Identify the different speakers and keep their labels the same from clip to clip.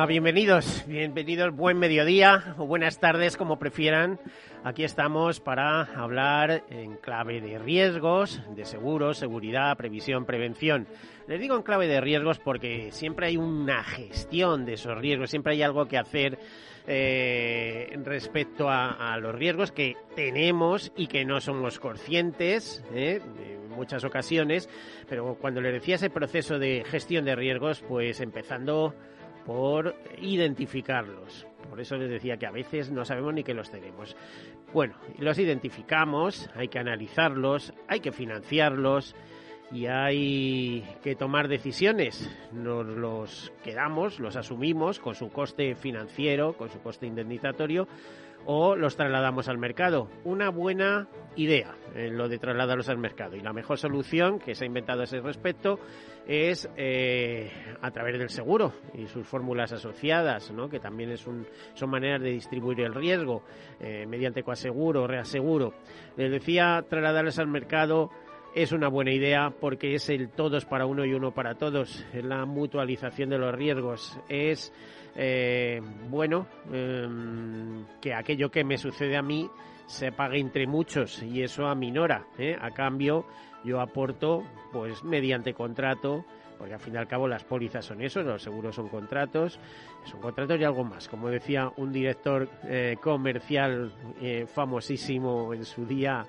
Speaker 1: Hola, bienvenidos, bienvenidos, buen mediodía o buenas tardes, como prefieran. Aquí estamos para hablar en clave de riesgos, de seguros, seguridad, previsión, prevención. Les digo en clave de riesgos porque siempre hay una gestión de esos riesgos, siempre hay algo que hacer eh, respecto a, los riesgos que tenemos y que no somos conscientes eh, en muchas ocasiones. Pero cuando les decía ese proceso de gestión de riesgos, pues empezando por identificarlos. Por eso les decía que a veces no sabemos ni que los tenemos. Bueno, los identificamos, hay que analizarlos, hay que financiarlos y hay que tomar decisiones. Nos los quedamos, los asumimos con su coste financiero, con su coste indemnizatorio o los trasladamos al mercado. Una buena idea eh, lo de trasladarlos al mercado. Y la mejor solución que se ha inventado a ese respecto es eh, a través del seguro y sus fórmulas asociadas, que también es un, son maneras de distribuir el riesgo eh, mediante coaseguro, reaseguro. Les decía trasladarlos al mercado es una buena idea porque es el todos para uno y uno para todos, la mutualización de los riesgos, es eh, bueno em, que aquello que me sucede a mí se pague entre muchos y eso aminora. ¿eh? A cambio, yo aporto, pues mediante contrato, porque al fin y al cabo las pólizas son eso, los seguros son contratos, son contratos y algo más. Como decía un director eh, comercial famosísimo en su día,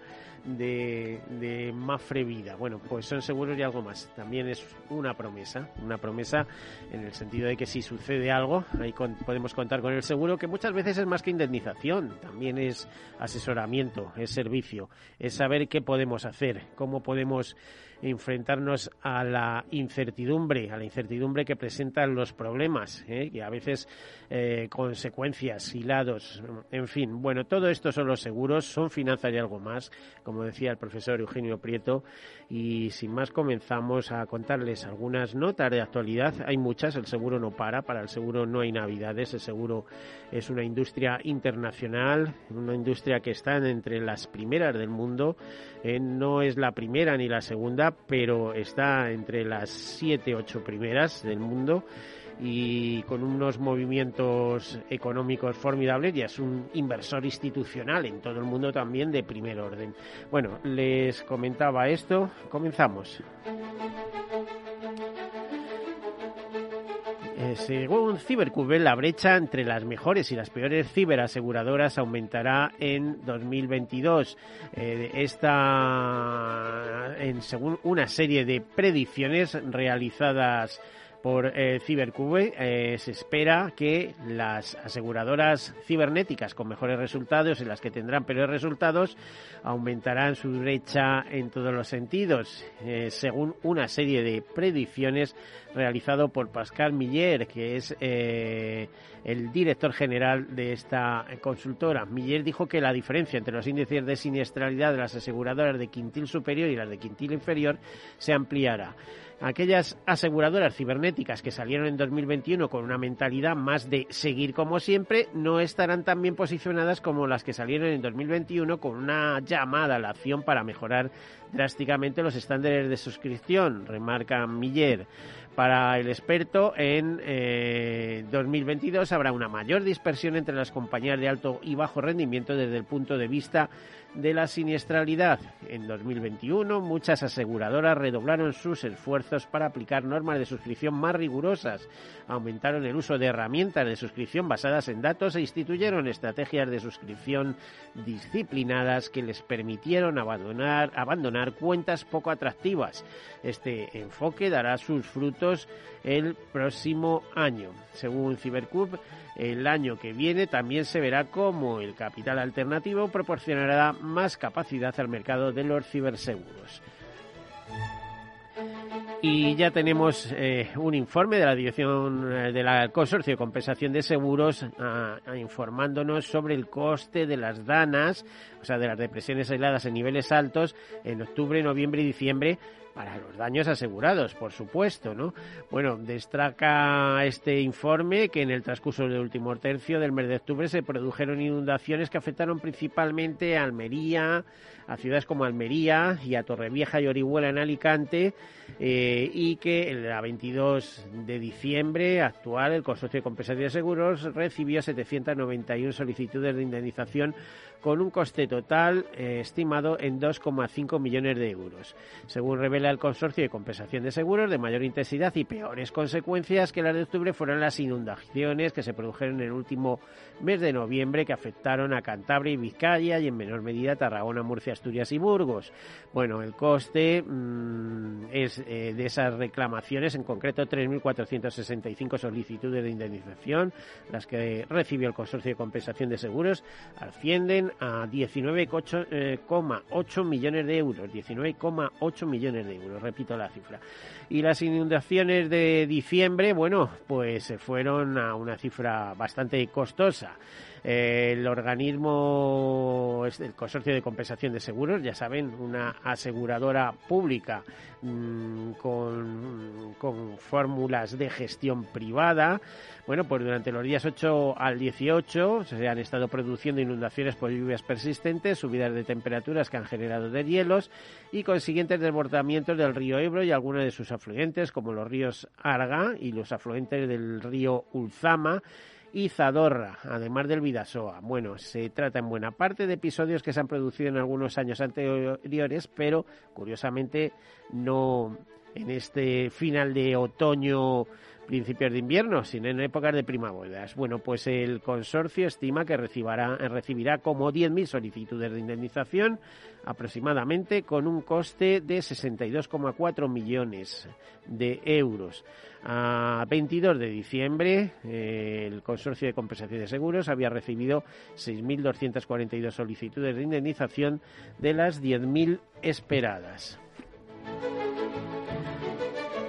Speaker 1: de, de Mafre Vida. Bueno, pues son seguros y algo más. También es una promesa, una promesa en el sentido de que si sucede algo, ahí podemos contar con el seguro, que muchas veces es más que indemnización, también es asesoramiento, es servicio, es saber qué podemos hacer, cómo podemos enfrentarnos a la incertidumbre, a la incertidumbre que presentan los problemas, ¿eh? y a veces eh, consecuencias, hilados, en fin. Bueno, todo esto son los seguros, son finanzas y algo más, decía el profesor Eugenio Prieto, y sin más comenzamos a contarles algunas notas de actualidad. Hay muchas, el seguro no para, para el seguro no hay navidades, el seguro es una industria internacional, una industria que está entre las primeras del mundo, eh, no es la primera ni la segunda, pero está entre las siete, ocho primeras del mundo y con unos movimientos económicos formidables y es un inversor institucional en todo el mundo también de primer orden. Bueno, les comentaba esto, comenzamos. Eh, según Cibercube, la brecha entre las mejores y las peores ciberaseguradoras aumentará en 2022. Eh, esta, en, según una serie de predicciones realizadas por eh, Cibercube, eh, se espera que las aseguradoras cibernéticas con mejores resultados y las que tendrán peores resultados aumentarán su brecha en todos los sentidos, eh, según una serie de predicciones realizado por Pascal Miller, que es el director general de esta consultora. Miller dijo que la diferencia entre los índices de siniestralidad de las aseguradoras de quintil superior y las de quintil inferior se ampliará aquellas aseguradoras cibernéticas que salieron en 2021 con una mentalidad más de seguir como siempre no estarán tan bien posicionadas como las que salieron en 2021 con una llamada a la acción para mejorar drásticamente los estándares de suscripción, remarca Miller. Para el experto, en 2022 eh, habrá una mayor dispersión entre las compañías de alto y bajo rendimiento desde el punto de vista de la siniestralidad. En 2021, muchas aseguradoras redoblaron sus esfuerzos para aplicar normas de suscripción más rigurosas, aumentaron el uso de herramientas de suscripción basadas en datos e instituyeron estrategias de suscripción disciplinadas que les permitieron abandonar, abandonar cuentas poco atractivas. Este enfoque dará sus frutos el próximo año. Según Cibercube, el año que viene también se verá cómo el capital alternativo proporcionará más capacidad al mercado de los ciberseguros. Y ya tenemos eh, un informe de la Dirección eh, del Consorcio de Compensación de Seguros informándonos sobre el coste de las danas, o sea, de las depresiones aisladas en niveles altos en octubre, noviembre y diciembre para los daños asegurados, por supuesto, ¿no? Bueno, destaca este informe que en el transcurso del último tercio del mes de octubre se produjeron inundaciones que afectaron principalmente a Almería, a ciudades como Almería y a Torrevieja y Orihuela en Alicante eh, y que el 22 de diciembre actual el Consorcio de Compensación de Seguros recibió 791 solicitudes de indemnización con un coste total eh, estimado en 2,5 millones de euros. Según revela el Consorcio de Compensación de Seguros, de mayor intensidad y peores consecuencias que las de octubre fueron las inundaciones que se produjeron en el último mes de noviembre que afectaron a Cantabria y Vizcaya y en menor medida Tarragona, Murcia, Asturias y Burgos. Bueno, el coste mm, es eh, de esas reclamaciones, en concreto 3.465 solicitudes de indemnización, las que recibió el Consorcio de Compensación de Seguros, ascienden a 19,8 eh, millones de euros. 19,8 millones de euros, repito la cifra. Y las inundaciones de diciembre, bueno, pues se fueron a una cifra bastante costosa el organismo, el Consorcio de Compensación de Seguros, ya saben, una aseguradora pública mm, con, con fórmulas de gestión privada. Bueno, pues durante los días 8 al 18 se han estado produciendo inundaciones por lluvias persistentes, subidas de temperaturas que han generado deshielos y consiguientes desbordamientos del río Ebro y algunos de sus afluentes, como los ríos Arga y los afluentes del río Ulzama y Zadorra, además del Vidasoa. Bueno, se trata en buena parte de episodios que se han producido en algunos años anteriores, pero curiosamente no en este final de otoño principios de invierno, sino en épocas de primaveras. Bueno, pues el consorcio estima que recibirá, recibirá como 10.000 solicitudes de indemnización aproximadamente con un coste de 62,4 millones de euros. A 22 de diciembre, eh, el Consorcio de Compensación de Seguros había recibido 6.242 solicitudes de indemnización de las 10.000 esperadas.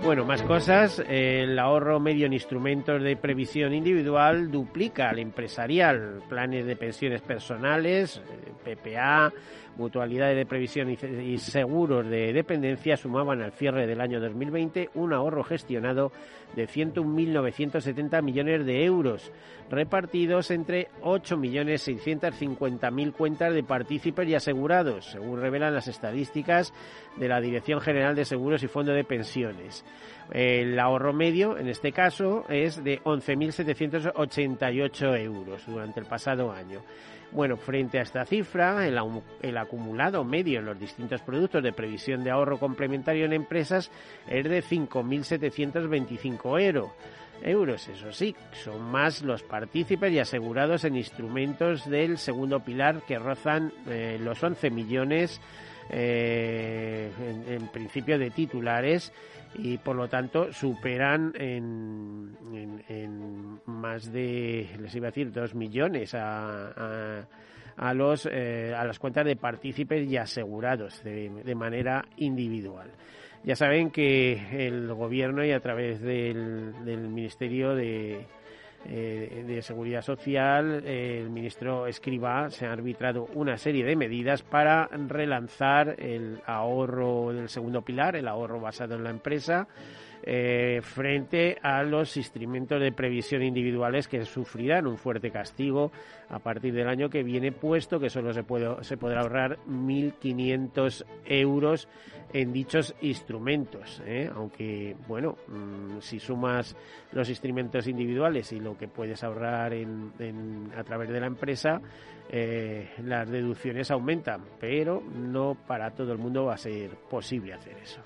Speaker 1: Bueno, más cosas. El ahorro medio en instrumentos de previsión individual duplica al empresarial. Planes de pensiones personales, eh, PPA, mutualidades de previsión y seguros de dependencia sumaban al cierre del año 2020 un ahorro gestionado de 101.970 millones de euros, repartidos entre 8.650.000 cuentas de partícipes y asegurados, según revelan las estadísticas de la Dirección General de Seguros y Fondo de Pensiones. El ahorro medio, en este caso, es de 11.788 euros durante el pasado año. Bueno, frente a esta cifra, el, acumulado medio en los distintos productos de previsión de ahorro complementario en empresas es de 5.725 euros. Eso sí, son más los partícipes y asegurados en instrumentos del segundo pilar que rozan eh, los 11 millones eh, en, principio de titulares y por lo tanto superan en, más de, les iba a decir, dos millones a, a, los, eh, a las cuentas de partícipes y asegurados de, de manera individual. Ya saben que el gobierno y a través del, del Ministerio de, eh, de Seguridad Social, el ministro Escriba se ha arbitrado una serie de medidas para relanzar el ahorro del segundo pilar, el ahorro basado en la empresa, eh, frente a los instrumentos de previsión individuales que sufrirán un fuerte castigo a partir del año que viene, puesto que solo se, puede, se podrá ahorrar 1.500 euros en dichos instrumentos. ¿eh? Aunque, bueno, mm, si sumas los instrumentos individuales y lo que puedes ahorrar a través de la empresa, eh, las deducciones aumentan, pero no para todo el mundo va a ser posible hacer eso.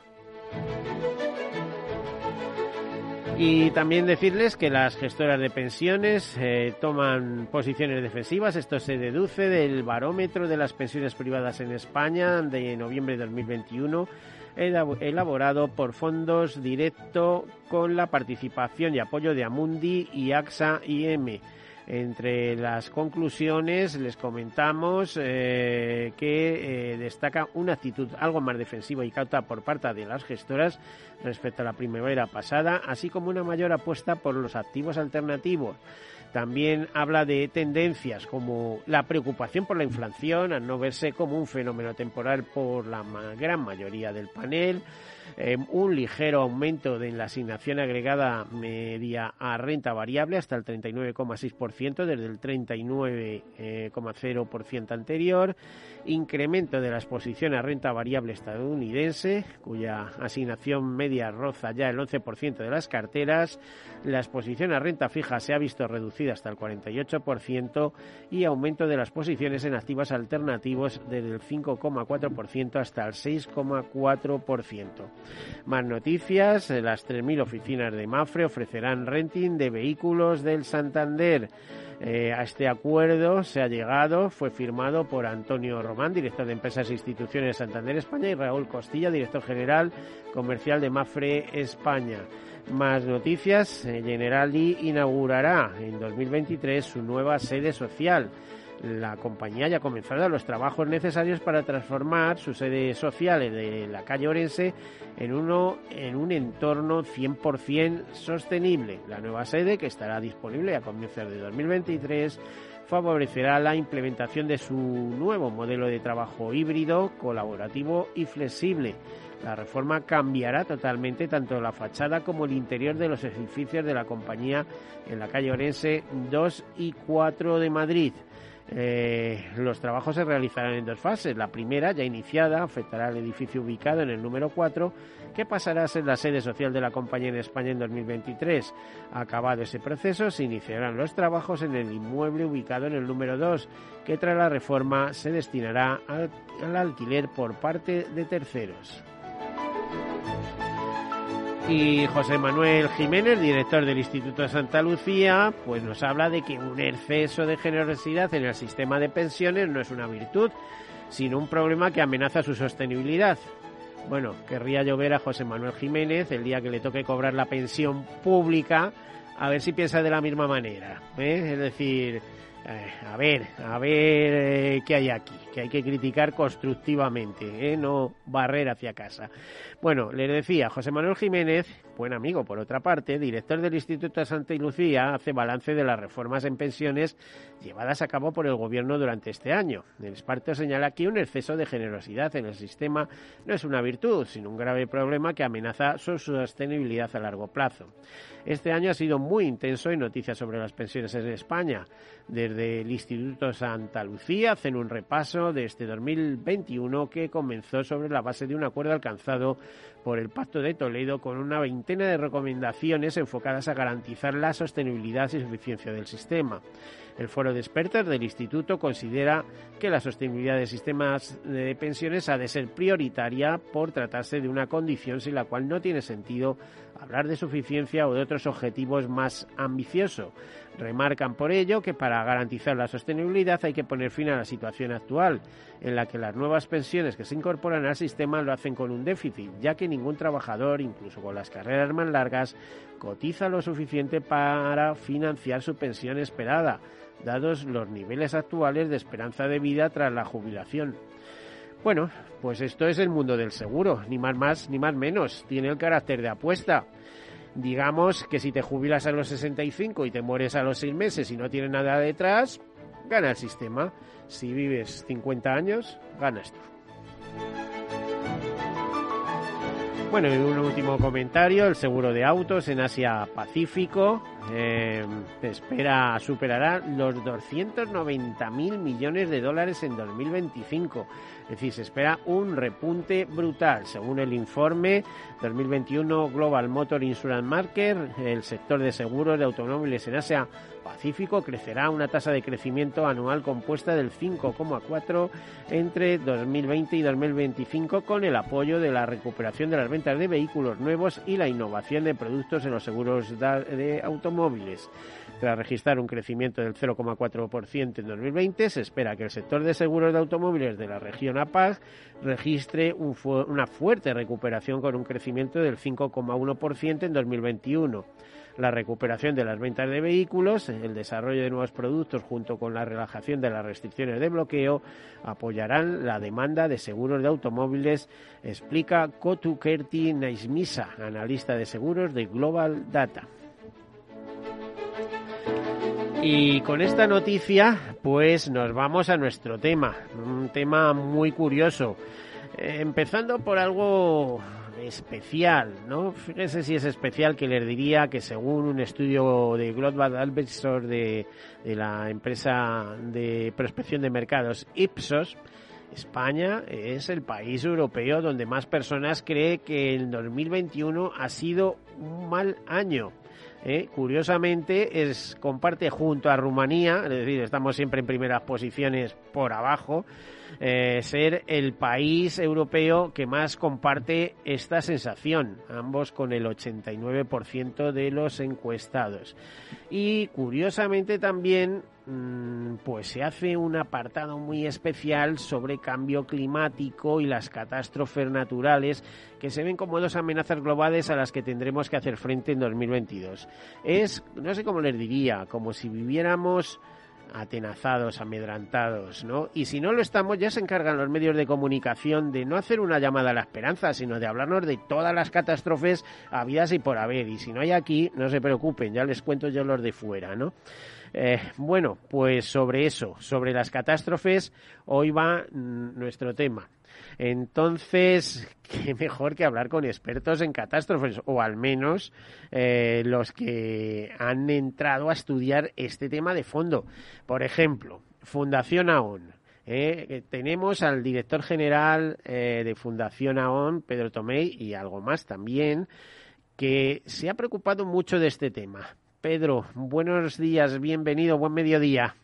Speaker 1: Y también decirles que las gestoras de pensiones eh, toman posiciones defensivas. Esto se deduce del barómetro de las pensiones privadas en España de noviembre de 2021, elaborado por fondos directo con la participación y apoyo de Amundi y AXA IM. Entre las conclusiones les comentamos eh, que eh, destaca una actitud algo más defensiva y cauta por parte de las gestoras respecto a la primavera pasada, así como una mayor apuesta por los activos alternativos. También habla de tendencias como la preocupación por la inflación, al no verse como un fenómeno temporal por la gran mayoría del panel, eh, un ligero aumento de la asignación agregada media a renta variable hasta el 39,6% desde el 39,0% anterior, incremento de la exposición a renta variable estadounidense, cuya asignación media roza ya el 11% de las carteras, la exposición a renta fija se ha visto reducida hasta el 48% y aumento de las posiciones en activos alternativos desde el 5,4% hasta el 6,4%. Más noticias, las 3.000 oficinas de Mafre ofrecerán renting de vehículos del Santander. Eh, a este acuerdo se ha llegado, fue firmado por Antonio Román, director de Empresas e Instituciones de Santander España, y Raúl Costilla, director general comercial de Mafre España. Más noticias, eh, Generali inaugurará en 2023 su nueva sede social la compañía ya ha comenzado los trabajos necesarios para transformar su sede social de la calle Orense en, uno, en un entorno 100% sostenible. La nueva sede, que estará disponible a comienzos de 2023, favorecerá la implementación de su nuevo modelo de trabajo híbrido, colaborativo y flexible. La reforma cambiará totalmente tanto la fachada como el interior de los edificios de la compañía en la calle Orense 2 y 4 de Madrid. Eh, los trabajos se realizarán en dos fases. La primera, ya iniciada, afectará al edificio ubicado en el número 4, que pasará a ser la sede social de la compañía en España en 2023. Acabado ese proceso, se iniciarán los trabajos en el inmueble ubicado en el número 2, que tras la reforma se destinará al alquiler por parte de terceros. Y José Manuel Jiménez, director del Instituto de Santa Lucía, pues nos habla de que un exceso de generosidad en el sistema de pensiones no es una virtud, sino un problema que amenaza su sostenibilidad. Bueno, querría yo ver a José Manuel Jiménez el día que le toque cobrar la pensión pública, a ver si piensa de la misma manera. ¿eh? Es decir, a ver, a ver eh, qué hay aquí, que hay que criticar constructivamente, ¿eh? no barrer hacia casa. Bueno, le decía, José Manuel Jiménez, buen amigo por otra parte, director del Instituto de Santa Lucía, hace balance de las reformas en pensiones llevadas a cabo por el Gobierno durante este año. El experto señala que un exceso de generosidad en el sistema no es una virtud, sino un grave problema que amenaza su sostenibilidad a largo plazo. Este año ha sido muy intenso en noticias sobre las pensiones en España. Desde el Instituto Santa Lucía hacen un repaso de este 2021 que comenzó sobre la base de un acuerdo alcanzado por el Pacto de Toledo con una veintena de recomendaciones enfocadas a garantizar la sostenibilidad y suficiencia del sistema. El foro de expertos del Instituto considera que la sostenibilidad de sistemas de pensiones ha de ser prioritaria por tratarse de una condición sin la cual no tiene sentido hablar de suficiencia o de otros objetivos más ambiciosos. Remarcan por ello que para garantizar la sostenibilidad hay que poner fin a la situación actual, en la que las nuevas pensiones que se incorporan al sistema lo hacen con un déficit, ya que ningún trabajador, incluso con las carreras más largas, cotiza lo suficiente para financiar su pensión esperada, dados los niveles actuales de esperanza de vida tras la jubilación. Bueno, pues esto es el mundo del seguro, ni más más ni más menos, tiene el carácter de apuesta digamos que si te jubilas a los 65 y te mueres a los 6 meses y no tienes nada detrás, gana el sistema. Si vives 50 años, ganas tú. Bueno, y un último comentario, el seguro de autos en Asia Pacífico eh, espera superará los 290.000 millones de dólares en 2025. Es decir, se espera un repunte brutal. Según el informe 2021 Global Motor Insurance Market, el sector de seguros de automóviles en Asia Pacífico crecerá una tasa de crecimiento anual compuesta del 5,4 entre 2020 y 2025 con el apoyo de la recuperación de las ventas de vehículos nuevos y la innovación de productos en los seguros de automóviles. Tras registrar un crecimiento del 0,4% en 2020, se espera que el sector de seguros de automóviles de la región APAC registre una fuerte recuperación con un crecimiento del 5,1% en 2021. La recuperación de las ventas de vehículos, el desarrollo de nuevos productos junto con la relajación de las restricciones de bloqueo apoyarán la demanda de seguros de automóviles, explica Kotu Kerti Naismisa, analista de seguros de Global Data. Y con esta noticia, pues nos vamos a nuestro tema, un tema muy curioso. Eh, empezando por algo especial, ¿no? Fíjese si es especial que les diría que según un estudio de Global Advisor de, de la empresa de prospección de mercados Ipsos, España es el país europeo donde más personas cree que el 2021 ha sido un mal año. ¿eh? curiosamente es comparte junto a Rumanía, es decir, estamos siempre en primeras posiciones por abajo, eh, ser el país europeo que más comparte esta sensación, ambos con el 89% de los encuestados. Y curiosamente también mm, pues se hace un apartado muy especial sobre cambio climático y las catástrofes naturales que se ven como dos amenazas globales a las que tendremos que hacer frente en 2022. Es, no sé cómo les diría, como si viviéramos atenazados, amedrantados, ¿no? Y si no lo estamos, ya se encargan los medios de comunicación de no hacer una llamada a la esperanza, sino de hablarnos de todas las catástrofes habidas y por haber. Y si no hay aquí, no se preocupen, ya les cuento yo los de fuera, ¿no? Eh, bueno, pues sobre eso, sobre las catástrofes, hoy va mm, nuestro tema. Entonces, qué mejor que hablar con expertos en catástrofes, o al menos eh, los que han entrado a estudiar este tema de fondo. Por ejemplo, Fundación AON. Eh, tenemos al director general eh, de Fundación AON, Pedro Tomei, y algo más también, que se ha preocupado mucho de este tema. Pedro, buenos días, bienvenido, buen mediodía.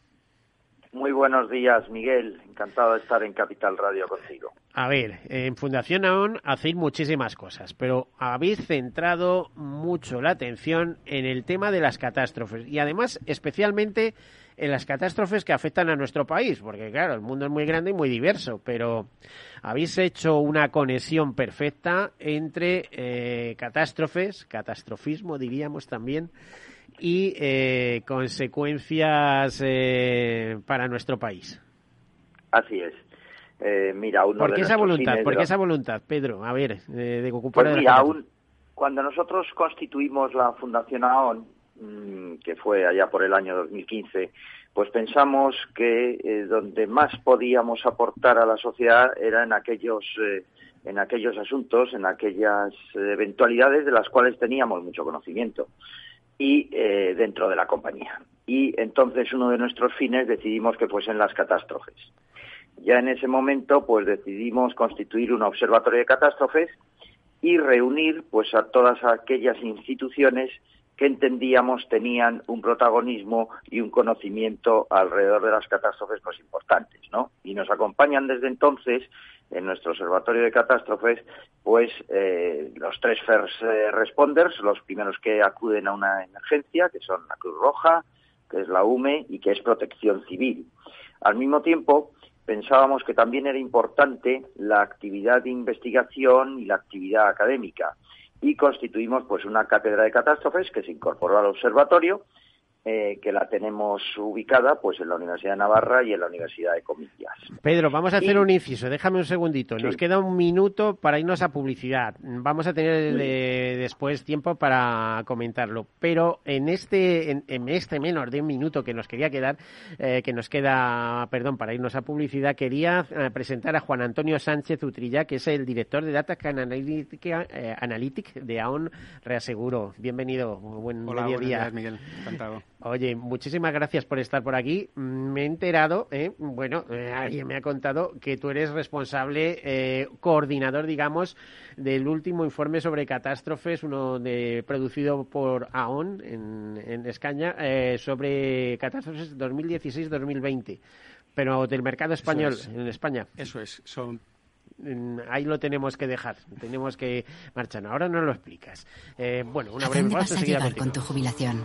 Speaker 2: Muy buenos días, Miguel. Encantado de estar en Capital Radio contigo.
Speaker 1: A ver, en Fundación AON hacéis muchísimas cosas, pero habéis centrado mucho la atención en el tema de las catástrofes y además especialmente en las catástrofes que afectan a nuestro país, porque claro, el mundo es muy grande y muy diverso, pero habéis hecho una conexión perfecta entre eh, catástrofes, catastrofismo diríamos también, y eh, consecuencias eh, para nuestro país.
Speaker 2: Así es. Eh, mira, uno
Speaker 1: ¿Por qué esa voluntad? ¿Por qué esa voluntad, Pedro? A ver, de ocupar.
Speaker 2: Pues mira, cuando nosotros constituimos la Fundación AON, que fue allá por el año 2015, pues pensamos que donde más podíamos aportar a la sociedad era en aquellos en aquellos asuntos, en aquellas eventualidades de las cuales teníamos mucho conocimiento y eh, dentro de la compañía. Y entonces uno de nuestros fines decidimos que fuesen las catástrofes. Ya en ese momento pues decidimos constituir un observatorio de catástrofes y reunir pues a todas aquellas instituciones que entendíamos tenían un protagonismo y un conocimiento alrededor de las catástrofes pues importantes, ¿no? Y nos acompañan desde entonces en nuestro observatorio de catástrofes, pues eh, los tres first eh, responders, los primeros que acuden a una emergencia, que son la Cruz Roja, que es la UME y que es Protección Civil. Al mismo tiempo, pensábamos que también era importante la actividad de investigación y la actividad académica y constituimos pues una cátedra de catástrofes que se incorporó al observatorio eh, que la tenemos ubicada pues en la Universidad de Navarra y en la Universidad de Comillas.
Speaker 1: Pedro, vamos a hacer un inciso, déjame un segundito. Nos queda un minuto para irnos a publicidad. Vamos a tener después tiempo para comentarlo. Pero en este, en, este menos de un minuto que nos quería quedar, eh, que nos queda, perdón, para irnos a publicidad, quería eh, presentar a Juan Antonio Sánchez Utrilla, que es el director de Data Analytics de AON Reaseguro. Bienvenido, buen
Speaker 3: Hola,
Speaker 1: mediodía.
Speaker 3: Miguel, encantado.
Speaker 1: Oye, muchísimas gracias por estar por aquí. Me he enterado, eh, bueno, eh, alguien me ha contado que tú eres responsable, eh, coordinador, digamos, del último informe sobre catástrofes, uno de, producido por AON en, en España, sobre catástrofes 2016-2020, pero del mercado español en España.
Speaker 3: Eso es, son
Speaker 1: ahí lo tenemos que dejar, tenemos que marchar. Ahora no lo explicas. bueno, una breve
Speaker 4: pausa. vas a llegar con tu jubilación?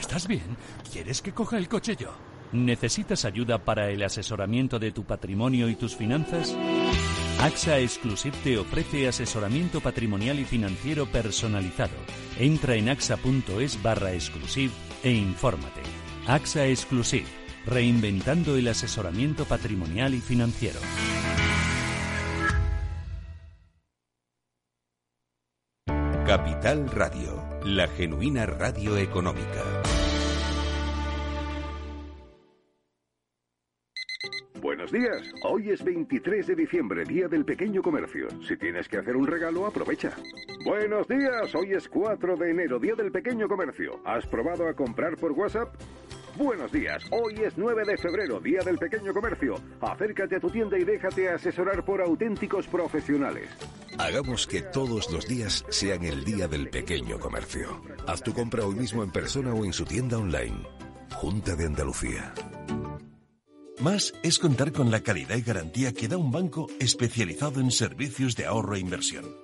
Speaker 5: ¿estás bien? ¿Quieres que coja el coche yo? ¿Necesitas ayuda para el asesoramiento de tu patrimonio y tus finanzas? AXA Exclusive te ofrece asesoramiento patrimonial y financiero personalizado. Entra en axa.es barra exclusive e infórmate. AXA Exclusive, reinventando el asesoramiento patrimonial y financiero.
Speaker 6: Capital Radio, la genuina radio económica.
Speaker 7: Buenos días. Hoy es 23 de diciembre, Día del Pequeño Comercio. Si tienes que hacer un regalo, aprovecha. Buenos días. Hoy es 4 de enero, Día del Pequeño Comercio. ¿Has probado a comprar por WhatsApp? Buenos días. Hoy es 9 de febrero, Día del Pequeño Comercio. Acércate a tu tienda y déjate asesorar por auténticos profesionales.
Speaker 6: Hagamos que todos los días sean el Día del Pequeño Comercio. Haz tu compra hoy mismo en persona o en su tienda online. Junta de Andalucía.
Speaker 8: Más es contar con la calidad y garantía que da un banco especializado en servicios de ahorro e inversión.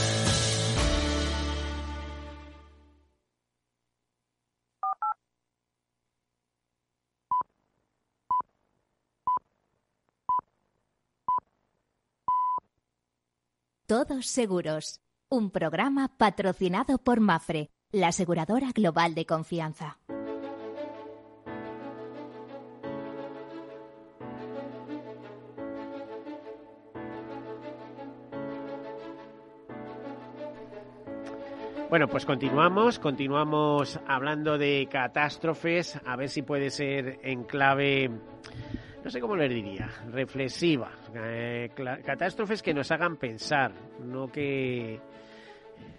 Speaker 4: Todos Seguros, un programa patrocinado por Mafre, la aseguradora global de confianza.
Speaker 1: Bueno, pues continuamos, continuamos hablando de catástrofes, a ver si puede ser en clave, no sé cómo les diría, reflexiva. Eh, catástrofes que nos hagan pensar, no que,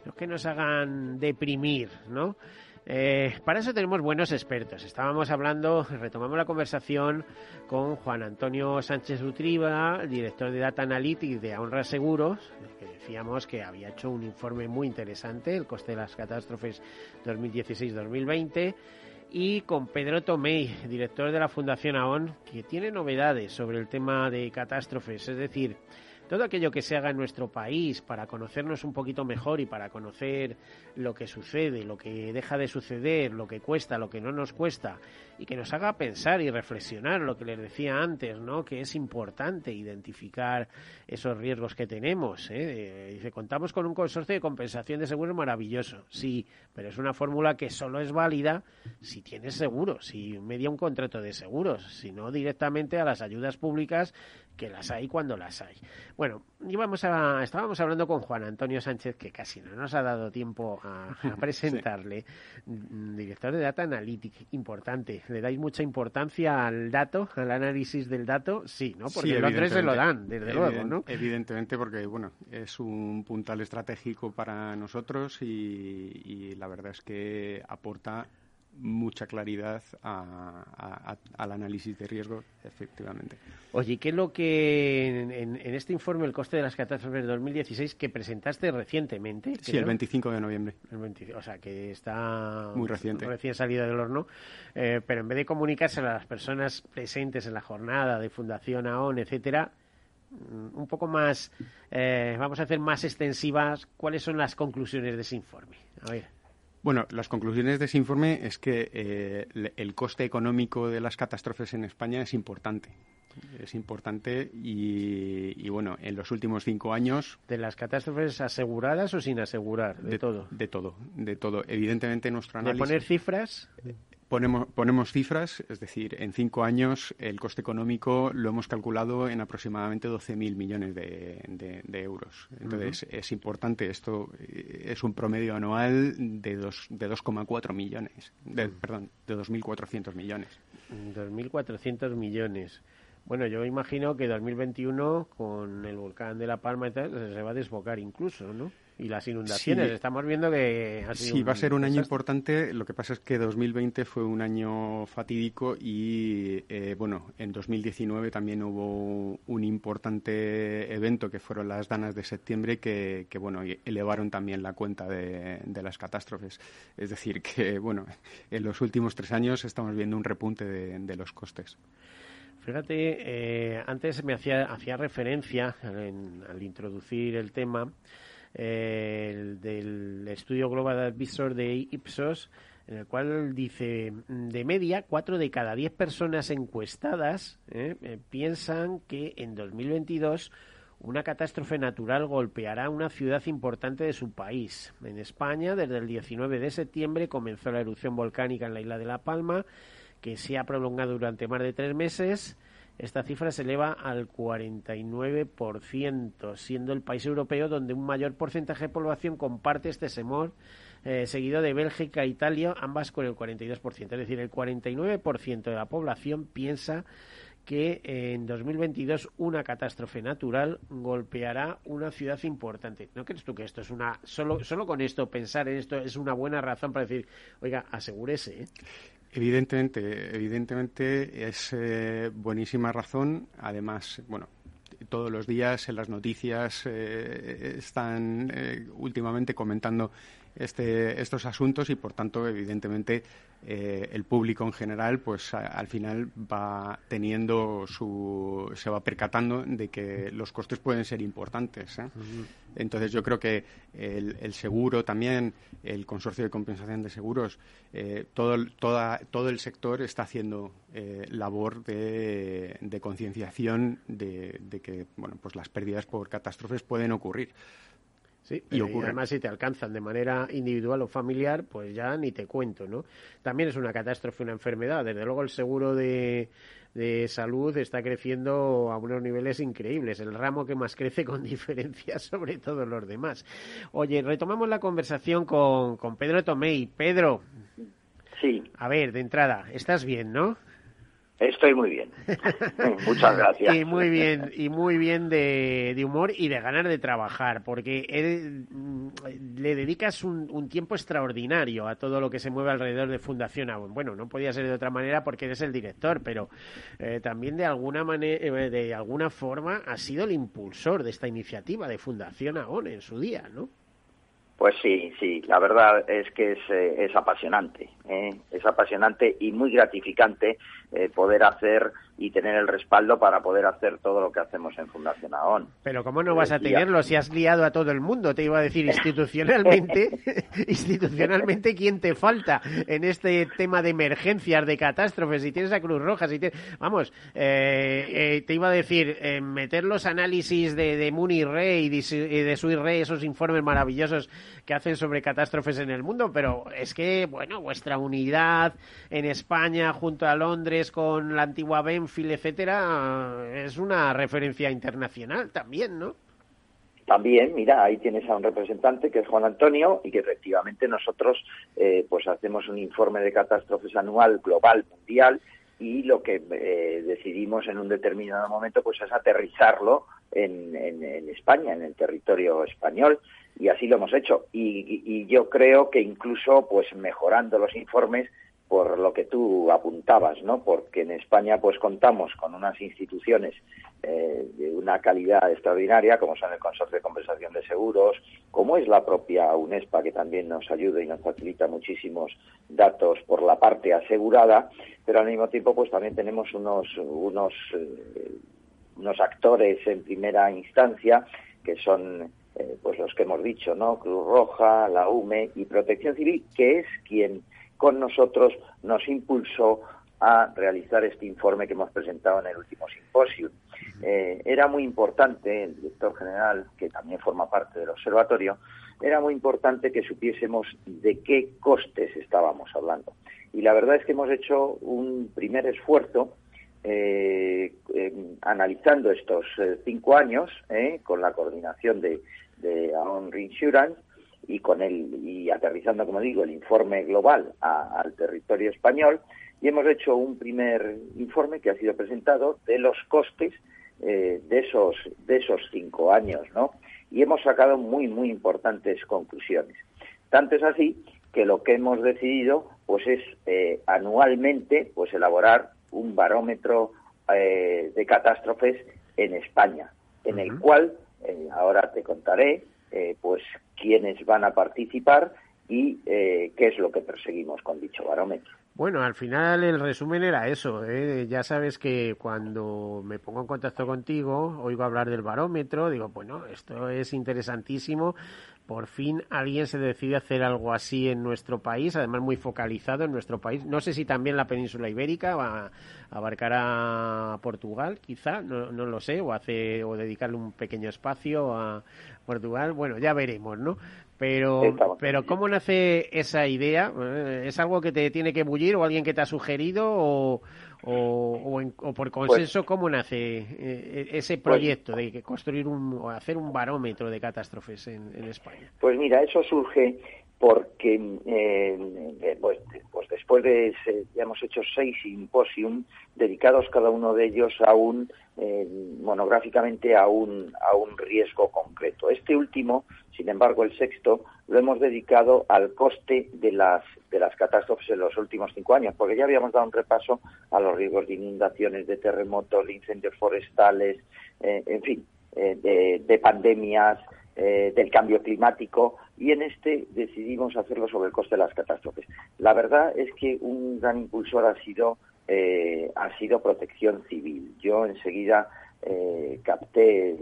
Speaker 1: no que nos hagan deprimir, ¿no? Eh, para eso tenemos buenos expertos. Estábamos hablando, retomamos la conversación con Juan Antonio Sánchez Utriba, director de Data Analytics de Honra Seguros, que decíamos que había hecho un informe muy interesante, el coste de las catástrofes 2016-2020, y con Pedro Tomei, director de la Fundación AON, que tiene novedades sobre el tema de catástrofes, es decir, todo aquello que se haga en nuestro país para conocernos un poquito mejor y para conocer lo que sucede, lo que deja de suceder, lo que cuesta, lo que no nos cuesta, y que nos haga pensar y reflexionar lo que les decía antes, ¿no? Que es importante identificar esos riesgos que tenemos. ¿eh? Dice, contamos con un consorcio de compensación de seguros maravilloso, sí, pero es una fórmula que solo es válida si tienes seguros, si media un contrato de seguros, si no directamente a las ayudas públicas que las hay cuando las hay. Bueno, íbamos a, estábamos hablando con Juan Antonio Sánchez, que casi no nos ha dado tiempo a, presentarle, mm, director de Data Analytics, importante. ¿Le dais mucha importancia al dato, al análisis del dato? Sí, ¿no? Porque los tres se lo dan, desde luego, ¿no?
Speaker 9: Evidentemente, porque, bueno, es un puntal estratégico para nosotros y la verdad es que aporta mucha claridad al análisis de riesgo, efectivamente.
Speaker 1: Oye, ¿qué es lo que en, este informe, el coste de las catástrofes de 2016, que presentaste recientemente?
Speaker 9: Sí, el 25 de noviembre.
Speaker 1: o sea, que está
Speaker 9: muy reciente.
Speaker 1: Recién salido del horno. Eh, pero en vez de comunicarse a las personas presentes en la jornada de Fundación AON, etcétera, mm, un poco más, eh, vamos a hacer más extensivas, ¿cuáles son las conclusiones de ese informe? A ver.
Speaker 9: Bueno, las conclusiones de ese informe es que eh, el coste económico de las catástrofes en España es importante. Es importante y, bueno, en los últimos cinco años.
Speaker 1: ¿De las catástrofes aseguradas o sin asegurar? De, todo.
Speaker 9: De todo, de todo. Evidentemente, nuestro análisis.
Speaker 1: ¿De poner cifras?
Speaker 9: Ponemos, ponemos cifras, es decir, en cinco años el coste económico lo hemos calculado en aproximadamente 12.000 millones de, euros. Entonces, es importante, esto eh, es un promedio anual de, dos, de 2,4 millones, de, perdón, de 2.400 millones.
Speaker 1: 2.400 millones. Bueno, yo imagino que 2021, con el volcán de La Palma y tal, se va a desbocar incluso, ¿no? Y las inundaciones. Estamos viendo que
Speaker 9: sí, va a ser un año importante. Lo que pasa es que 2020 fue un año fatídico y, eh, bueno, en 2019 también hubo un importante evento que fueron las danas de septiembre que, bueno, elevaron también la cuenta de, las catástrofes. Es decir, que, bueno, en los últimos tres años estamos viendo un repunte de, los costes.
Speaker 1: Fíjate, eh, antes me hacía, hacía referencia al introducir el tema el del estudio Global Advisor de Ipsos, en el cual dice, de media, cuatro de cada diez personas encuestadas eh, eh, piensan que en 2022 una catástrofe natural golpeará una ciudad importante de su país. En España, desde el 19 de septiembre comenzó la erupción volcánica en la isla de La Palma, que se ha prolongado durante más de tres meses esta cifra se eleva al 49%, siendo el país europeo donde un mayor porcentaje de población comparte este semor, eh, seguido de Bélgica e Italia, ambas con el 42%. Es decir, el 49% de la población piensa que en 2022 una catástrofe natural golpeará una ciudad importante. ¿No crees tú que esto es una solo solo con esto pensar en esto es una buena razón para decir, oiga, asegúrese? ¿eh?
Speaker 9: Evidentemente, evidentemente es eh, buenísima razón. Además, bueno, todos los días en las noticias eh, están eh, últimamente comentando este, estos asuntos y, por tanto, evidentemente, eh, el público en general, pues al final va teniendo su, se va percatando de que los costes pueden ser importantes. ¿eh? Entonces, yo creo que el, seguro también, el consorcio de compensación de seguros, eh, todo, toda, todo el sector está haciendo labor de, de concienciación de, de que, bueno, pues las pérdidas por catástrofes pueden ocurrir.
Speaker 1: Sí, y, ocurre. además si te alcanzan de manera individual o familiar, pues ya ni te cuento, ¿no? También es una catástrofe, una enfermedad. Desde luego el seguro de, de salud está creciendo a unos niveles increíbles, el ramo que más crece con diferencia sobre todos los demás. Oye, retomamos la conversación con, con Pedro Tomei. Pedro.
Speaker 2: Sí.
Speaker 1: A ver, de entrada, ¿estás bien, no?
Speaker 2: Estoy muy bien. Muchas gracias.
Speaker 1: Y muy bien, y muy bien de, humor y de ganar de trabajar, porque mm, le dedicas un, tiempo extraordinario a todo lo que se mueve alrededor de Fundación Avon. Bueno, no podía ser de otra manera porque eres el director, pero eh, también de alguna manera, eh, de alguna forma, has sido el impulsor de esta iniciativa de Fundación Avon en su día, ¿no?
Speaker 2: Pues sí, sí, la verdad es que es, eh, es apasionante, ¿eh? es apasionante y muy gratificante eh, poder hacer y tener el respaldo para poder hacer todo lo que hacemos en Fundación AON.
Speaker 1: Pero ¿cómo no vas a tenerlo si has liado a todo el mundo? Te iba a decir institucionalmente, institucionalmente, ¿quién te falta en este tema de emergencias, de catástrofes? Si tienes a Cruz Roja, si tienes... Vamos, te iba a decir, meter los análisis de, de Muni Rey y de, de Sui Rey, esos informes maravillosos que hacen sobre catástrofes en el mundo, pero es que, bueno, vuestra unidad en España junto a Londres con la antigua Etcétera, es una referencia internacional también, ¿no?
Speaker 2: También, mira, ahí tienes a un representante que es Juan Antonio y que efectivamente nosotros eh, pues hacemos un informe de catástrofes anual global mundial y lo que eh, decidimos en un determinado momento pues es aterrizarlo en, en, España, en el territorio español y así lo hemos hecho y, y, yo creo que incluso pues mejorando los informes por lo que tú apuntabas, ¿no? Porque en España pues contamos con unas instituciones eh, de una calidad extraordinaria, como son el Consorcio de Compensación de Seguros, como es la propia UNESPA, que también nos ayuda y nos facilita muchísimos datos por la parte asegurada, pero al mismo tiempo pues también tenemos unos unos eh, unos actores en primera instancia que son eh, pues los que hemos dicho, ¿no? Cruz Roja, la UME y Protección Civil, que es quien con nosotros nos impulsó a realizar este informe que hemos presentado en el último simposio. Eh, era muy importante, el director general, que también forma parte del observatorio, era muy importante que supiésemos de qué costes estábamos hablando. Y la verdad es que hemos hecho un primer esfuerzo eh, analizando estos eh, cinco años con la coordinación de, de Aon Reinsurance y con el y aterrizando, como digo, el informe global al territorio español y hemos hecho un primer informe que ha sido presentado de los costes eh, de esos de esos cinco años, ¿no? Y hemos sacado muy muy importantes conclusiones. Tanto es así que lo que hemos decidido, pues, es eh, anualmente, pues, elaborar un barómetro eh, de catástrofes en España, en el cual ahora te contaré eh, pues quiénes van a participar y eh, qué es lo que perseguimos con dicho barómetro.
Speaker 1: Bueno, al final el resumen era eso. ¿eh? Ya sabes que cuando me pongo en contacto contigo, oigo hablar del barómetro, digo, bueno, esto es interesantísimo. Por fin alguien se decide hacer algo así en nuestro país, además muy focalizado en nuestro país. No sé si también la península ibérica va a abarcar a Portugal, quizá, no, no lo sé, o hace o dedicarle un pequeño espacio a Portugal. Bueno, ya veremos, ¿no? Pero, pero ¿cómo nace esa idea? Eh, ¿Es algo que te tiene que bullir o alguien que te ha sugerido o, o, por pues consenso cómo nace eh, ese pues proyecto de construir un o hacer un barómetro de catástrofes en, España?
Speaker 2: Pues mira, eso surge porque eh, pues, pues, después de ya hemos hecho seis simposium dedicados cada uno de ellos a un monográficamente a un a un riesgo concreto. Este último sin embargo, el sexto lo hemos dedicado al coste de las, de las catástrofes en los últimos cinco años, porque ya habíamos dado un repaso a los riesgos de inundaciones, de terremotos, de incendios forestales, eh, en fin, eh, de, pandemias, eh, del cambio climático y en este decidimos hacerlo sobre el coste de las catástrofes. La verdad es que un gran impulsor ha sido eh, ha sido protección civil. Yo enseguida capté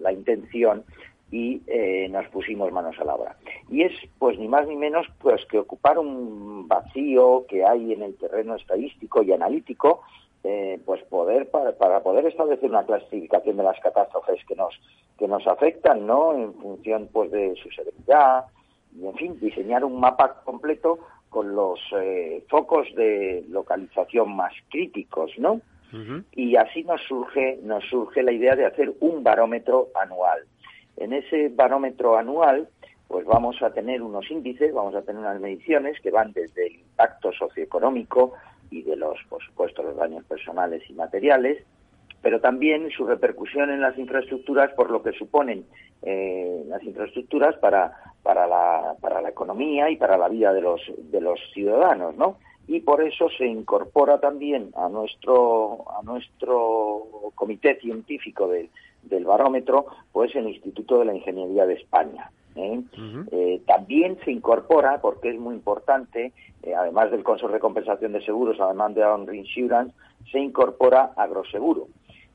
Speaker 2: la, intención y nos pusimos manos a la obra. Y es, pues, ni más ni menos, pues, que ocupar un vacío que hay en el terreno estadístico y analítico eh, pues poder para, para, poder establecer una clasificación de las catástrofes que nos que nos afectan no en función pues de su severidad y en fin diseñar un mapa completo con los eh, focos de localización más críticos no y así nos surge nos surge la idea de hacer un barómetro anual en ese barómetro anual pues vamos a tener unos índices, vamos a tener unas mediciones que van desde el impacto socioeconómico y de los, por supuesto, los daños personales y materiales, pero también su repercusión en las infraestructuras por lo que suponen eh, las infraestructuras para, para, la, para la economía y para la vida de los, de los ciudadanos, ¿no? Y por eso se incorpora también a nuestro, a nuestro comité científico del barómetro, pues el Instituto de la Ingeniería de España. ¿eh? Eh, también se incorpora, porque es muy importante, eh, además del Consorcio de Compensación de Seguros, además de On Insurance, se incorpora agroseguro,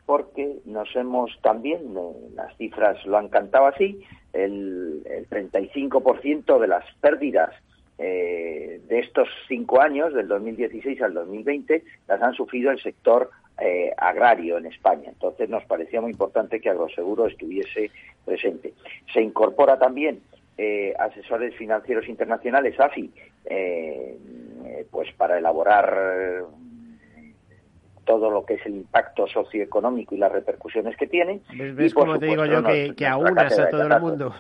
Speaker 2: porque nos hemos también, las cifras lo han cantado así, el, el 35% de las pérdidas de estos cinco años, del 2016 al 2020, las han sufrido el sector eh, agrario en España. Entonces nos parecía muy importante que Agroseguro estuviese presente. Se incorpora también eh, asesores financieros internacionales, AFI, eh, pues para elaborar todo lo que es el impacto socioeconómico y las repercusiones que tiene.
Speaker 1: ¿Ves, como te digo yo que, que aunas a todo el mundo?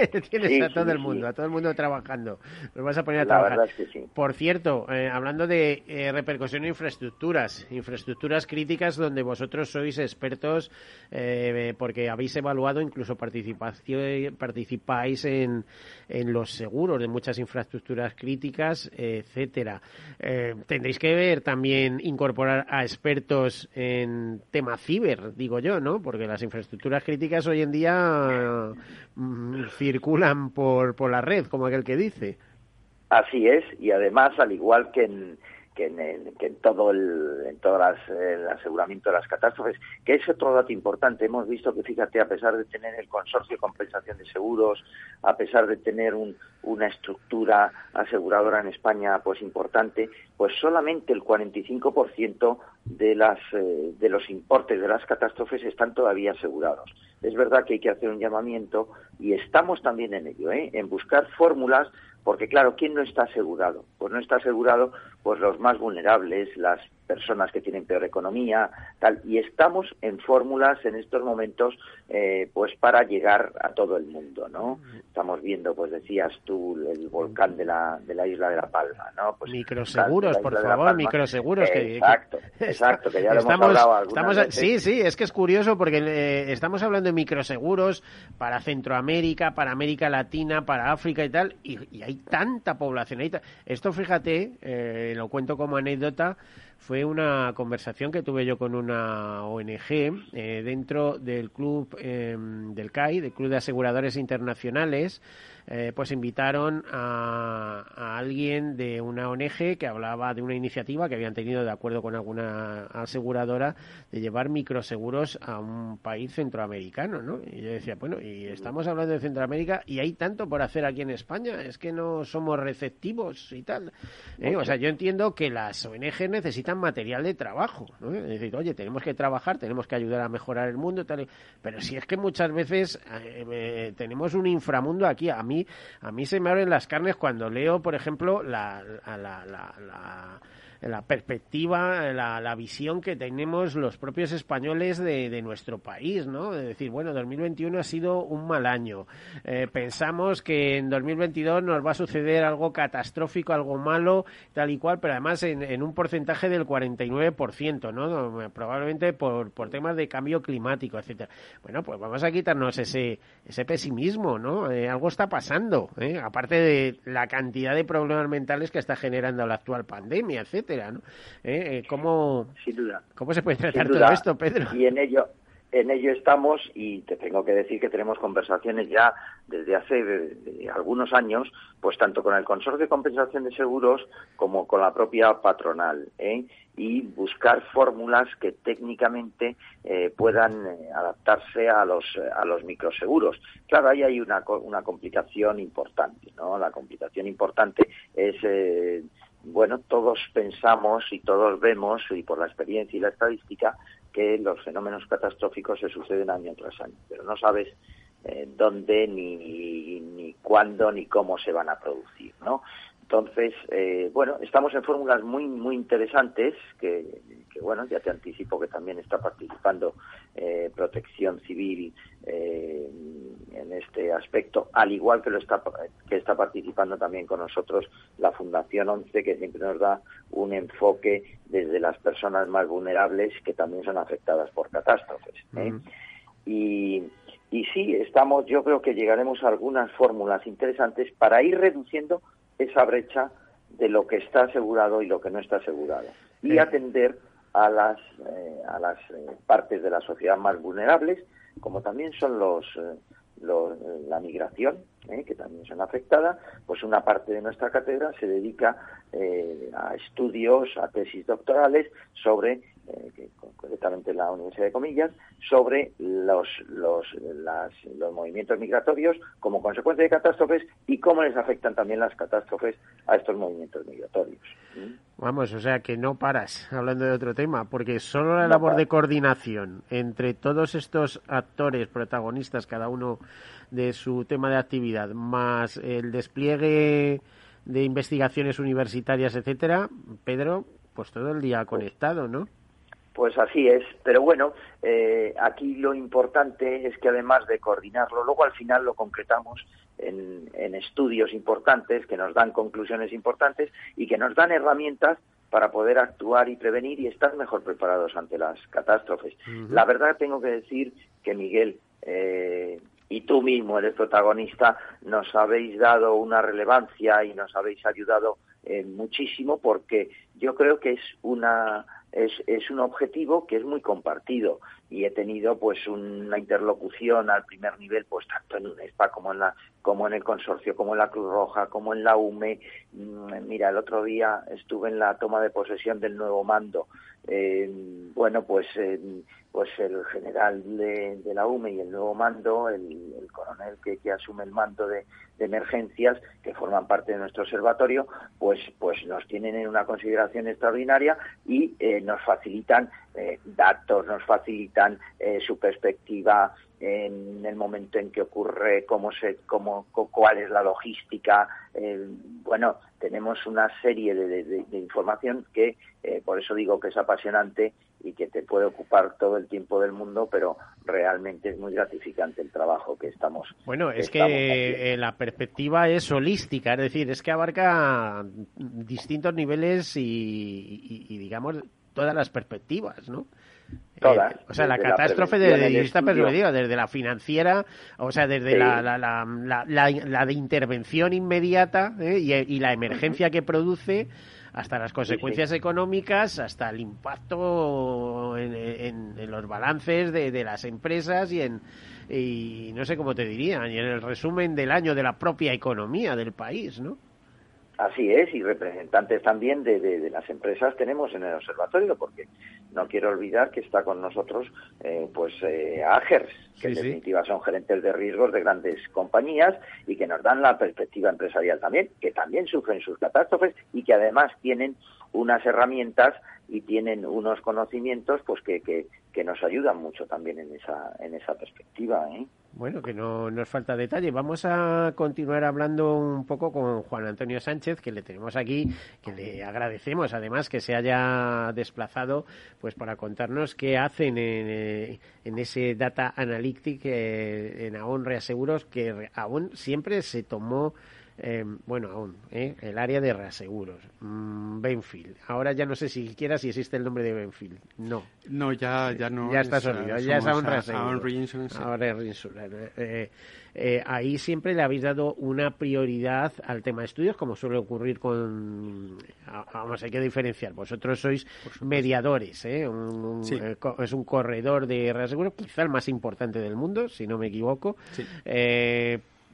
Speaker 1: Tienes a todo el mundo, a todo el mundo trabajando. Los vas a poner a trabajar. Por cierto, eh, hablando de eh, repercusión en infraestructuras, infraestructuras críticas donde vosotros sois expertos eh, porque habéis evaluado, incluso participáis en, en los seguros de muchas infraestructuras críticas, etcétera. tendréis que ver también incorporar a expertos en tema ciber, digo yo, ¿no? Porque las infraestructuras críticas hoy en día mm, circulan por, por la red, como aquel que dice.
Speaker 2: Así es, y además, al igual que en, que en, que en todo el, en todas el aseguramiento de las catástrofes, que es otro dato importante. Hemos visto que, fíjate, a pesar de tener el consorcio de compensación de seguros, a pesar de tener un, una estructura aseguradora en España pues importante, pues solamente el 45% de, las, eh, de los importes de las catástrofes están todavía asegurados. Es verdad que hay que hacer un llamamiento y estamos también en ello, ¿eh? en buscar fórmulas porque claro, ¿quién no está asegurado? Pues no está asegurado pues los más vulnerables, las personas que tienen peor economía, tal, y estamos en fórmulas en estos momentos eh, pues para llegar a todo el mundo, ¿no? Estamos viendo, pues decías tú, el volcán de la, de la isla de La Palma, ¿no? Pues,
Speaker 1: microseguros, por favor, microseguros.
Speaker 2: exacto, exacto, que ya lo hemos hablado
Speaker 1: estamos, Sí, sí, es que es curioso porque eh, estamos hablando de microseguros para Centroamérica, para América Latina, para África y tal, y, hay tanta población. Esto, fíjate, eh, lo cuento como anécdota, fue una conversación que tuve yo con una ONG eh, dentro del club em, del CAI, del Club de Aseguradores Internacionales, eh, pues invitaron a, alguien de una ONG que hablaba de una iniciativa que habían tenido de acuerdo con alguna aseguradora de llevar microseguros a un país centroamericano, ¿no? Y yo decía, bueno, y estamos hablando de Centroamérica y hay tanto por hacer aquí en España, es que no somos receptivos y tal. ¿eh? O sea, yo entiendo que las ONG necesitan material de trabajo, ¿no? Es decir, oye, tenemos que trabajar, tenemos que ayudar a mejorar el mundo, tal, pero si es que muchas veces eh, tenemos un inframundo aquí, a mí a mí se me abren las carnes cuando leo, por ejemplo, la, la, la la perspectiva, la, la, visión que tenemos los propios españoles de, nuestro país, ¿no? De decir, bueno, 2021 ha sido un mal año. Eh, pensamos que en 2022 nos va a suceder algo catastrófico, algo malo, tal y cual, pero además en, en un porcentaje del 49%, ¿no? Probablemente por, por temas de cambio climático, etcétera. Bueno, pues vamos a quitarnos ese, ese pesimismo, ¿no? Eh, algo está pasando, ¿eh? aparte de la cantidad de problemas mentales que está generando la actual pandemia, etcétera. ¿No? ¿Eh? eh ¿Cómo,
Speaker 2: Sin duda.
Speaker 1: ¿Cómo se puede tratar todo esto, Pedro?
Speaker 2: Y en ello, en ello estamos y te tengo que decir que tenemos conversaciones ya desde hace eh, algunos años, pues tanto con el Consorcio de Compensación de Seguros como con la propia patronal, ¿eh? y buscar fórmulas que técnicamente eh, puedan adaptarse a los, a los microseguros. Claro, ahí hay una, una complicación importante, ¿no? La complicación importante es bueno, todos pensamos y todos vemos, y por la experiencia y la estadística, que los fenómenos catastróficos se suceden año tras año, pero no sabes eh, dónde, ni, ni cuándo, ni cómo se van a producir, ¿no? Entonces, eh, bueno, estamos en fórmulas muy, muy interesantes que, bueno, ya te anticipo que también está participando eh, Protección Civil eh, en este aspecto, al igual que lo está que está participando también con nosotros la Fundación 11, que siempre nos da un enfoque desde las personas más vulnerables que también son afectadas por catástrofes. Y, y sí, estamos, yo creo que llegaremos a algunas fórmulas interesantes para ir reduciendo esa brecha de lo que está asegurado y lo que no está asegurado. Y atender a las eh, a las eh, partes de la sociedad más vulnerables como también son los, eh, la migración que también son afectadas pues una parte de nuestra cátedra se dedica a estudios a tesis doctorales sobre eh, concretamente la Universidad de Comillas, sobre los, los, los movimientos migratorios como consecuencia de catástrofes y cómo les afectan también las catástrofes a estos movimientos migratorios.
Speaker 1: ¿Mm? Vamos, o sea que no paras hablando de otro tema, porque solo la labor de coordinación entre todos estos actores protagonistas, cada uno de su tema de actividad, más el despliegue de investigaciones universitarias, etcétera, Pedro, pues todo el día conectado, ¿no?
Speaker 2: Pues así es, pero bueno, eh, aquí lo importante es que además de coordinarlo, luego al final lo concretamos en, estudios importantes que nos dan conclusiones importantes y que nos dan herramientas para poder actuar y prevenir y estar mejor preparados ante las catástrofes. La verdad tengo que decir que Miguel eh, y tú mismo eres protagonista, nos habéis dado una relevancia y nos habéis ayudado eh, muchísimo porque yo creo que es una es, es un objetivo que es muy compartido. Y he tenido pues una interlocución al primer nivel pues tanto en UNESPA como en la como en el consorcio como en la Cruz Roja como en la UME. Mm, mira el otro día estuve en la toma de posesión del nuevo mando. Eh, bueno pues pues el general de, la UME y el nuevo mando el, coronel que, que, asume el mando de, emergencias que forman parte de nuestro observatorio pues pues nos tienen en una consideración extraordinaria y eh, nos facilitan eh, datos nos facilitan su perspectiva en el momento en que ocurre, cómo se, cómo, cuál es la logística. Eh, bueno, tenemos una serie de, información que, eh, por eso digo que es apasionante y que te puede ocupar todo el tiempo del mundo, pero realmente es muy gratificante el trabajo que estamos.
Speaker 1: Bueno, es que eh, la perspectiva es holística, es decir, es que abarca distintos niveles y digamos, todas las perspectivas, ¿no?
Speaker 2: Eh,
Speaker 1: o sea, la catástrofe desde esta perspectiva, desde la financiera, o sea, desde la, la, la, la, de intervención inmediata ¿eh? y, la emergencia que produce, hasta las consecuencias económicas, hasta el impacto en, los balances de, de, las empresas y en, y no sé cómo te diría, y en el resumen del año de la propia economía del país, ¿no?
Speaker 2: Así es, y representantes también de, de, las empresas tenemos en el observatorio, porque no quiero olvidar que está con nosotros eh, pues eh, AGERS, que en definitiva son gerentes de riesgos de grandes compañías y que nos dan la perspectiva empresarial también, que también sufren sus catástrofes y que además tienen unas herramientas y tienen unos conocimientos pues que, que, que nos ayudan mucho también en esa, en esa perspectiva. ¿eh?
Speaker 1: Bueno, que no nos falta detalle. Vamos a continuar hablando un poco con Juan Antonio Sánchez, que le tenemos aquí, que le agradecemos además que se haya desplazado pues para contarnos qué hacen en, en ese Data Analytic eh, en AON Reaseguros, que aún siempre se tomó eh, bueno, aún, ¿eh? el área de reaseguros, mm, Benfield. Ahora ya no sé siquiera si existe el nombre de Benfield. No.
Speaker 9: No, ya, ya no.
Speaker 1: Ya está sólido, ya es.
Speaker 9: Reinsurance.
Speaker 1: Ahora Reinsurance. Eh, eh, ahí siempre le habéis dado una prioridad al tema de estudios, como suele ocurrir con. Vamos, hay que diferenciar. Vosotros sois mediadores, ¿eh? Un,
Speaker 9: Sí.
Speaker 1: eh, co- es un corredor de reaseguros, quizá el más importante del mundo, si no me equivoco.
Speaker 9: Sí.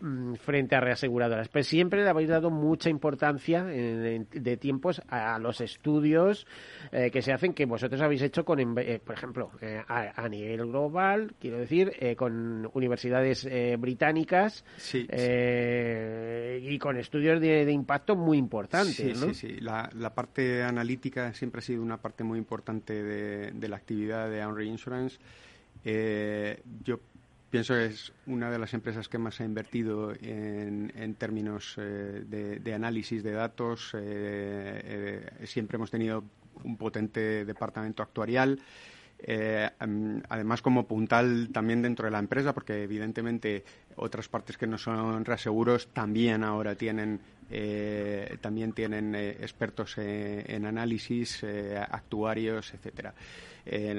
Speaker 1: Eh, mm, frente a reaseguradoras. Pero siempre le habéis dado mucha importancia en- en- de tiempos a, los estudios eh, que se hacen, que vosotros habéis hecho con, eh, por ejemplo, eh, a, a nivel global, quiero decir, eh, con universidades eh, británicas
Speaker 9: Sí,
Speaker 1: eh, y con estudios de, de impacto muy importantes,
Speaker 9: Sí,
Speaker 1: ¿no?
Speaker 9: sí, sí. La, la parte analítica siempre ha sido una parte muy importante de, de la actividad de Aon Reinsurance. Eh, yo pienso que es una de las empresas que más ha invertido en, en términos eh, de, análisis de datos. Eh, eh, siempre hemos tenido un potente departamento actuarial. Además, como puntal también dentro de la empresa, porque evidentemente otras partes que no son reaseguros también ahora tienen también tienen expertos en análisis, actuarios, etcétera.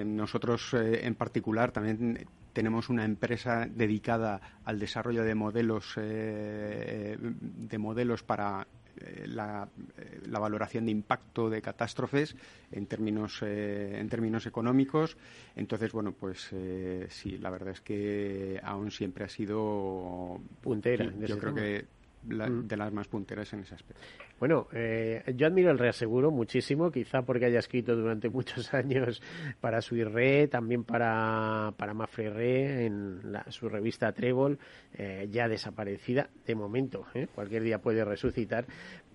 Speaker 9: Nosotros, en particular, también tenemos una empresa dedicada al desarrollo de modelos eh, de modelos para eh, la, eh, la valoración de impacto de catástrofes en términos eh, en términos económicos entonces bueno pues eh, sí la verdad es que aún siempre ha sido
Speaker 1: Puntera
Speaker 9: yo creo
Speaker 1: tema.
Speaker 9: que la-
Speaker 1: Mm.
Speaker 9: de las más punteras en ese aspecto
Speaker 1: Bueno, eh, yo admiro el reaseguro muchísimo, quizá porque haya escrito durante muchos años para Suirre, también para, para Mafre Re, en la- su revista Trébol, eh, ya desaparecida de momento, ¿eh? cualquier día puede resucitar.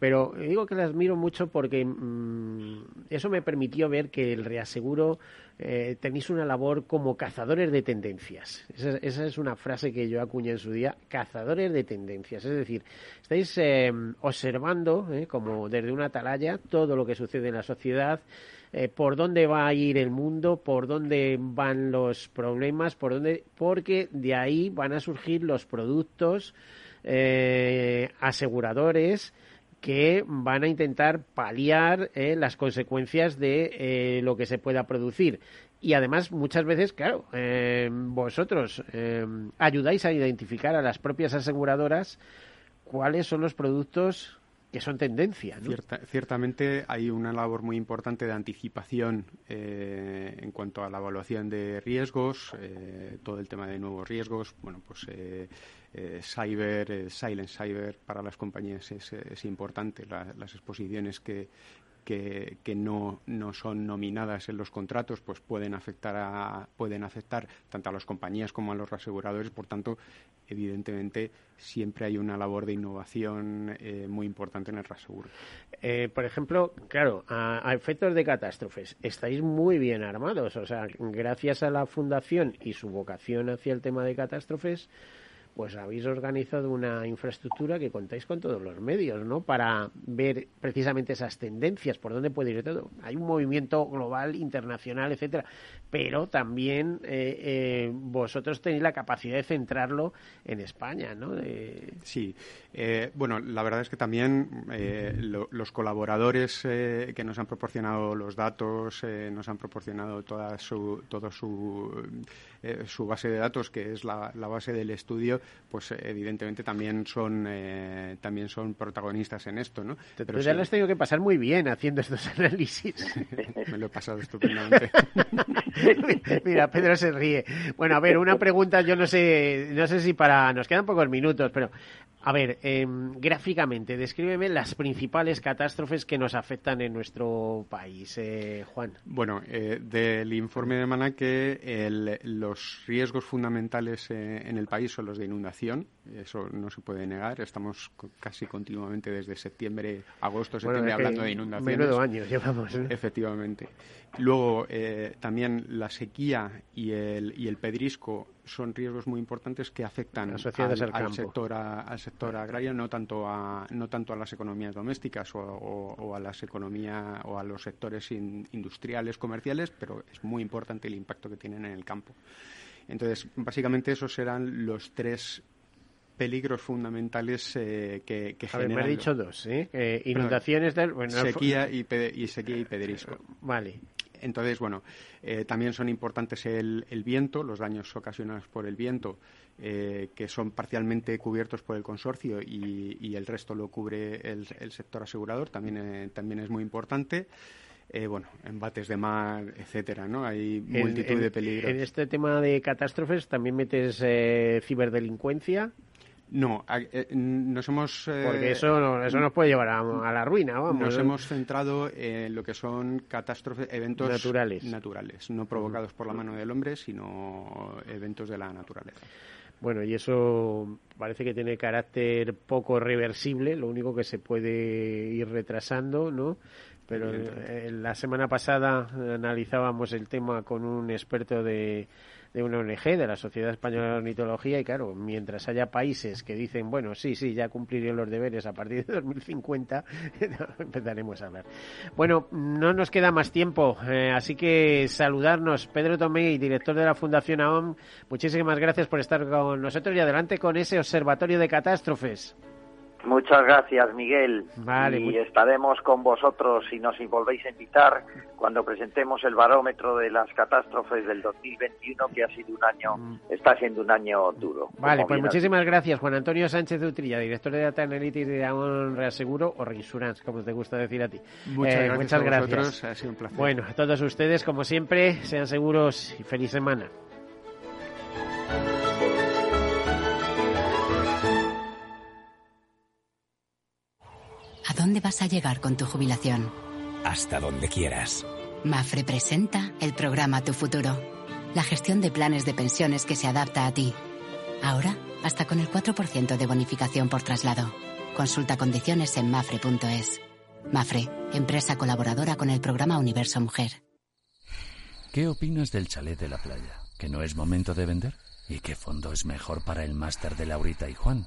Speaker 1: Pero digo que la admiro mucho porque mm, eso me permitió ver que el reaseguro eh, tenéis una labor como cazadores de tendencias. Esa, esa es una frase que yo acuñé en su día, cazadores de tendencias. Es decir, estáis eh, observando, eh, como desde una atalaya, todo lo que sucede en la sociedad, eh, por dónde va a ir el mundo, por dónde van los problemas, por dónde, porque de ahí van a surgir los productos eh, aseguradores que van a intentar paliar las consecuencias de lo que se pueda producir. Y además, muchas veces, claro, vosotros ayudáis a identificar a las propias aseguradoras cuáles son los productos que son tendencia. ¿no?
Speaker 9: Cierta- ciertamente hay una labor muy importante de anticipación eh, en cuanto a la evaluación de riesgos, eh, todo el tema de nuevos riesgos, bueno, pues eh, eh, cyber, eh, silent cyber para las compañías es, es importante, la- las exposiciones que que, no, no son nominadas en los contratos pues pueden afectar a, pueden afectar tanto a las compañías como a los aseguradores por tanto evidentemente siempre hay una labor de innovación eh, muy importante en el reaseguro
Speaker 1: Eh, por ejemplo, claro, a, a efectos de catástrofes, estáis muy bien armados. O sea, gracias a la fundación y su vocación hacia el tema de catástrofes, pues habéis organizado una infraestructura que contáis con todos los medios, ¿no? Para ver precisamente esas tendencias, por dónde puede ir todo. Hay un movimiento global, internacional, etcétera, pero también eh, eh, vosotros tenéis la capacidad de centrarlo en España, ¿no?
Speaker 9: Sí, eh, bueno, la verdad es que también eh, lo- los colaboradores que nos han proporcionado los datos, nos han proporcionado toda su, todo su, su base de datos, que es la base del estudio, pues evidentemente también son eh, también son protagonistas en esto, ¿no?
Speaker 1: Pero ya
Speaker 9: sí,
Speaker 1: lo has tenido que pasar muy bien haciendo estos análisis.
Speaker 9: me lo he pasado estupendamente.
Speaker 1: Mira, Pedro se ríe. Bueno, a ver, una pregunta, yo no sé, no sé si para, nos quedan pocos minutos, pero a ver, em, gráficamente, descríbeme las principales catástrofes que nos afectan en nuestro país, eh, Juan.
Speaker 9: Bueno, eh, del informe de Manaque, el- los riesgos fundamentales eh, en el país son los de inundación, eso no se puede negar. Estamos casi continuamente desde septiembre, agosto, septiembre
Speaker 1: que
Speaker 9: hablando de inundaciones.
Speaker 1: menudo año llevamos, ¿no?
Speaker 9: Efectivamente. Luego, eh, también la sequía y el, y el pedrisco son riesgos muy importantes que afectan
Speaker 1: al
Speaker 9: sector a- al sector agrario, no tanto a no tanto a las economías domésticas o, o- o a las economías o a los sectores in- industriales comerciales, pero es muy importante el impacto que tienen en el campo. Entonces, básicamente esos serán los tres peligros fundamentales eh, que, que generan.
Speaker 1: me has dicho dos, ¿eh? inundaciones del.
Speaker 9: sequía, y, y, sequía y pedrisco.
Speaker 1: Vale.
Speaker 9: Entonces, bueno, eh, también son importantes el, viento, los daños ocasionados por el viento, eh, que son parcialmente cubiertos por el consorcio y, el resto lo cubre el, sector asegurador, también, eh, también es muy importante. bueno, embates de mar, etcétera, ¿no? Hay multitud de peligros.
Speaker 1: En este tema de catástrofes también metes ciberdelincuencia.
Speaker 9: No, eh, nos hemos...
Speaker 1: Eh, Porque eso, eso nos puede llevar a, la ruina, vamos.
Speaker 9: Nos hemos centrado en lo que son catástrofes, eventos
Speaker 1: naturales,
Speaker 9: naturales no provocados por la mano del hombre, sino eventos de la naturaleza.
Speaker 1: Bueno, y eso parece que tiene carácter poco reversible, lo único que se puede ir retrasando, ¿no? Pero eh, la semana pasada analizábamos el tema con un experto de de una ONG, de la Sociedad Española de Ornitología, y claro, mientras haya países que dicen, bueno, sí, sí, ya cumpliré los deberes a partir de 2050, empezaremos a hablar. Bueno, no nos queda más tiempo, eh, así que saludarnos. Pedro Tomé, director de la Fundación AOM, muchísimas gracias por estar con nosotros y adelante con ese observatorio de catástrofes.
Speaker 2: Muchas gracias, Miguel. y estaremos con vosotros si nos volvéis a invitar cuando presentemos el barómetro de las catástrofes del 2021, que ha sido un año, mm. está siendo un año duro.
Speaker 1: Vale, pues muchísimas gracias, Juan Antonio Sánchez de Utrilla, director de Data Analytics de Amon Reaseguro o Reinsurance, como te gusta decir a ti.
Speaker 9: Muchas eh, gracias. Muchas gracias. Ha sido un placer.
Speaker 1: Bueno, a todos ustedes, como siempre, sean seguros y feliz semana.
Speaker 3: ¿A dónde vas a llegar con tu jubilación?
Speaker 10: Hasta donde quieras.
Speaker 3: Mafre presenta el programa Tu Futuro, la gestión de planes de pensiones que se adapta a ti. Ahora, hasta con el 4% de bonificación por traslado. Consulta condiciones en mafre.es. Mafre, empresa colaboradora con el programa Universo Mujer.
Speaker 5: ¿Qué opinas del chalet de la playa? ¿Que no es momento de vender? ¿Y qué fondo es mejor para el máster de Laurita y Juan?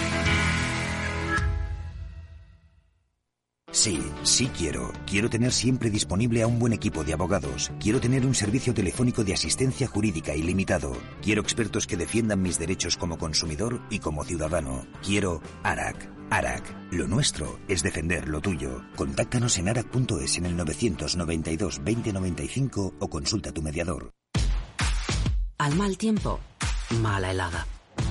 Speaker 10: Sí, quiero. Quiero tener siempre disponible a un buen equipo de abogados. Quiero tener un servicio telefónico de asistencia jurídica ilimitado. Quiero expertos que defiendan mis derechos como consumidor y como ciudadano. Quiero ARAC. ARAC. Lo nuestro es defender lo tuyo. Contáctanos en arac.es en el 992 2095 o consulta tu mediador.
Speaker 11: Al mal tiempo, mala helada.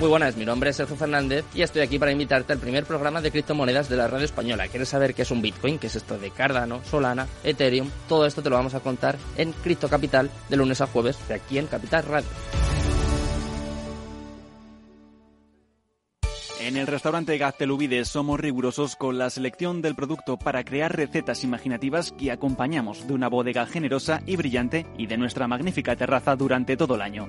Speaker 12: Muy buenas, mi nombre es Sergio Fernández y estoy aquí para invitarte al primer programa de criptomonedas de la radio española. ¿Quieres saber qué es un Bitcoin? ¿Qué es esto de Cardano, Solana, Ethereum? Todo esto te lo vamos a contar en Cripto Capital de lunes a jueves de aquí en Capital Radio.
Speaker 13: En el restaurante Gaztelubides somos rigurosos con la selección del producto para crear recetas imaginativas que acompañamos de una bodega generosa y brillante y de nuestra magnífica terraza durante todo el año.